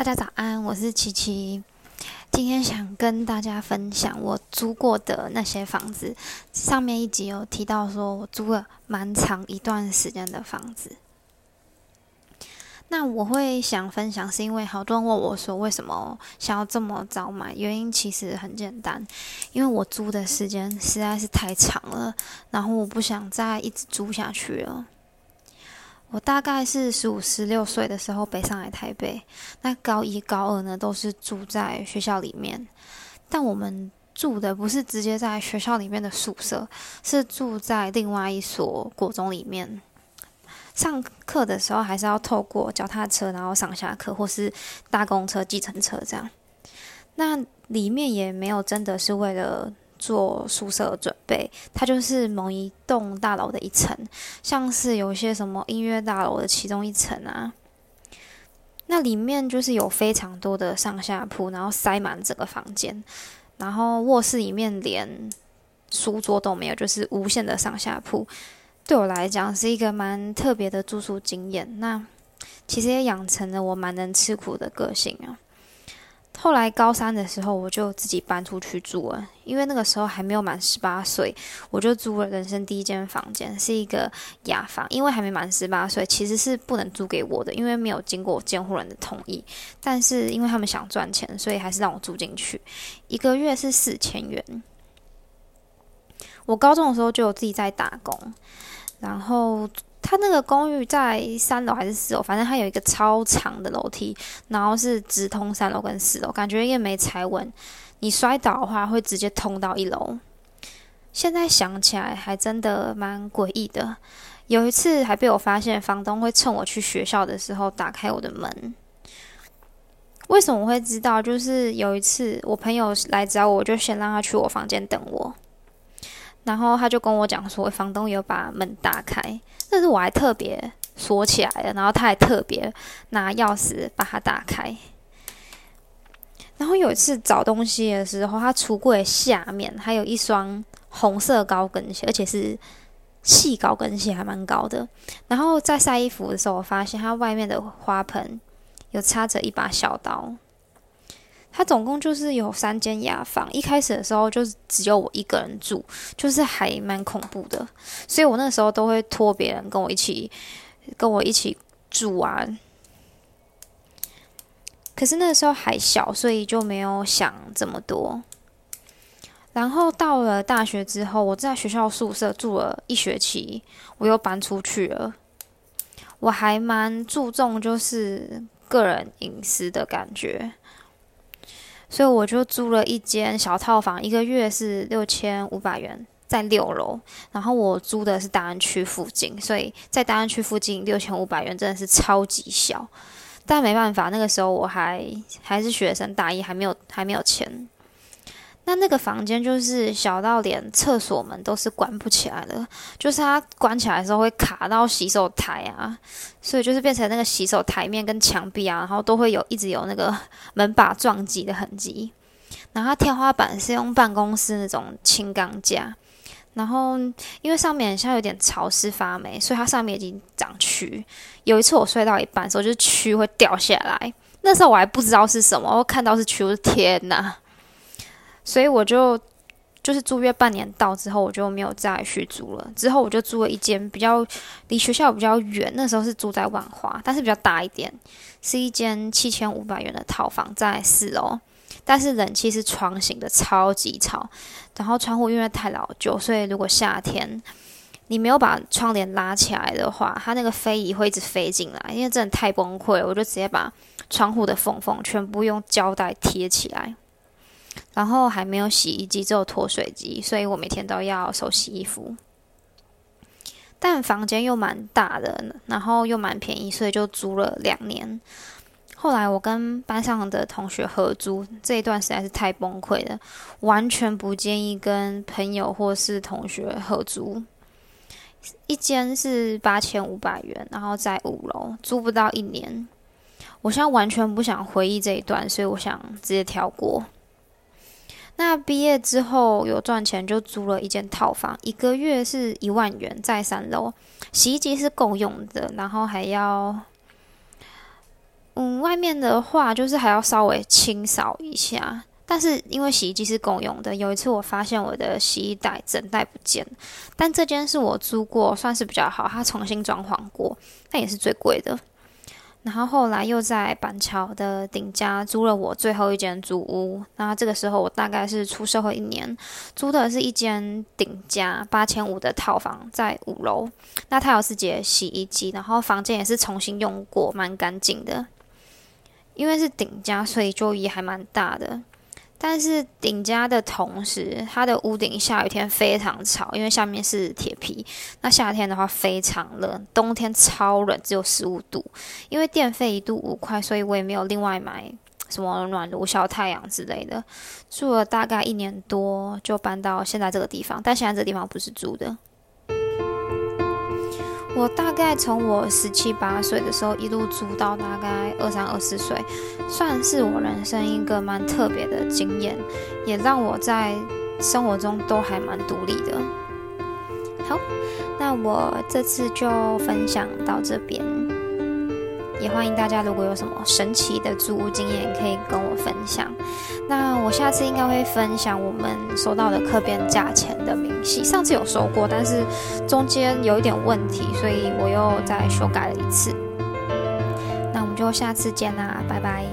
大家早安，我是琪琪。今天想跟大家分享我租过的那些房子。上面一集有提到说我租了蛮长一段时间的房子。那我会想分享，是因为好多人问我说为什么想要这么早买？原因其实很简单，因为我租的时间实在是太长了，然后我不想再一直租下去了。我大概是十五、十六岁的时候北上来台北。那高一、高二呢，都是住在学校里面，但我们住的不是直接在学校里面的宿舍，是住在另外一所国中里面。上课的时候还是要透过脚踏车，然后上下课，或是搭公车、计程车这样。那里面也没有真的是为了。做宿舍准备，它就是某一栋大楼的一层，像是有一些什么音乐大楼的其中一层啊。那里面就是有非常多的上下铺，然后塞满整个房间，然后卧室里面连书桌都没有，就是无限的上下铺。对我来讲是一个蛮特别的住宿经验。那其实也养成了我蛮能吃苦的个性啊。后来高三的时候，我就自己搬出去住了，因为那个时候还没有满十八岁，我就租了人生第一间房间，是一个雅房。因为还没满十八岁，其实是不能租给我的，因为没有经过监护人的同意。但是因为他们想赚钱，所以还是让我住进去，一个月是四千元。我高中的时候就有自己在打工，然后。他那个公寓在三楼还是四楼？反正它有一个超长的楼梯，然后是直通三楼跟四楼，感觉也没踩稳。你摔倒的话会直接通到一楼。现在想起来还真的蛮诡异的。有一次还被我发现，房东会趁我去学校的时候打开我的门。为什么我会知道？就是有一次我朋友来找我，就先让他去我房间等我。然后他就跟我讲说，房东有把门打开，但是我还特别锁起来了。然后他还特别拿钥匙把它打开。然后有一次找东西的时候，他橱柜下面还有一双红色高跟鞋，而且是细高跟鞋，还蛮高的。然后在晒衣服的时候，我发现他外面的花盆有插着一把小刀。他总共就是有三间雅房，一开始的时候就是只有我一个人住，就是还蛮恐怖的，所以我那时候都会托别人跟我一起跟我一起住啊。可是那时候还小，所以就没有想这么多。然后到了大学之后，我在学校宿舍住了一学期，我又搬出去了。我还蛮注重就是个人隐私的感觉。所以我就租了一间小套房，一个月是六千五百元，在六楼。然后我租的是大安区附近，所以在大安区附近六千五百元真的是超级小。但没办法，那个时候我还还是学生，大一还没有还没有钱。那那个房间就是小到连厕所门都是关不起来的，就是它关起来的时候会卡到洗手台啊，所以就是变成那个洗手台面跟墙壁啊，然后都会有一直有那个门把撞击的痕迹。然后天花板是用办公室那种轻钢架，然后因为上面像有点潮湿发霉，所以它上面已经长蛆。有一次我睡到一半的时候，就是蛆会掉下来，那时候我还不知道是什么，我看到是蛆，我天哪！所以我就就是租约半年到之后，我就没有再续租了。之后我就租了一间比较离学校比较远，那时候是住在万华，但是比较大一点，是一间七千五百元的套房，在四楼。但是冷气是窗型的，超级吵。然后窗户因为太老旧，所以如果夏天你没有把窗帘拉起来的话，它那个飞蚁会一直飞进来，因为真的太崩溃了。我就直接把窗户的缝缝全部用胶带贴起来。然后还没有洗衣机，只有脱水机，所以我每天都要手洗衣服。但房间又蛮大的，然后又蛮便宜，所以就租了两年。后来我跟班上的同学合租，这一段实在是太崩溃了，完全不建议跟朋友或是同学合租。一间是八千五百元，然后在五楼，租不到一年。我现在完全不想回忆这一段，所以我想直接跳过。那毕业之后有赚钱，就租了一间套房，一个月是一万元，在三楼，洗衣机是够用的，然后还要嗯，外面的话就是还要稍微清扫一下。但是因为洗衣机是共用的，有一次我发现我的洗衣袋整袋不见但这间是我租过，算是比较好，它重新装潢过，但也是最贵的。然后后来又在板桥的顶家租了我最后一间租屋。那这个时候我大概是出社会一年，租的是一间顶家八千五的套房，在五楼。那它有自己的洗衣机，然后房间也是重新用过，蛮干净的。因为是顶家，所以就也还蛮大的。但是顶家的同时，它的屋顶下雨天非常吵，因为下面是铁皮。那夏天的话非常热，冬天超冷，只有十五度。因为电费一度五块，所以我也没有另外买什么暖炉、小太阳之类的。住了大概一年多，就搬到现在这个地方。但现在这个地方不是住的。我大概从我十七八岁的时候一路租到大概二三二四岁，算是我人生一个蛮特别的经验，也让我在生活中都还蛮独立的。好，那我这次就分享到这边。也欢迎大家，如果有什么神奇的租屋经验，可以跟我分享。那我下次应该会分享我们收到的客编价钱的明细。上次有收过，但是中间有一点问题，所以我又再修改了一次。那我们就下次见啦，拜拜。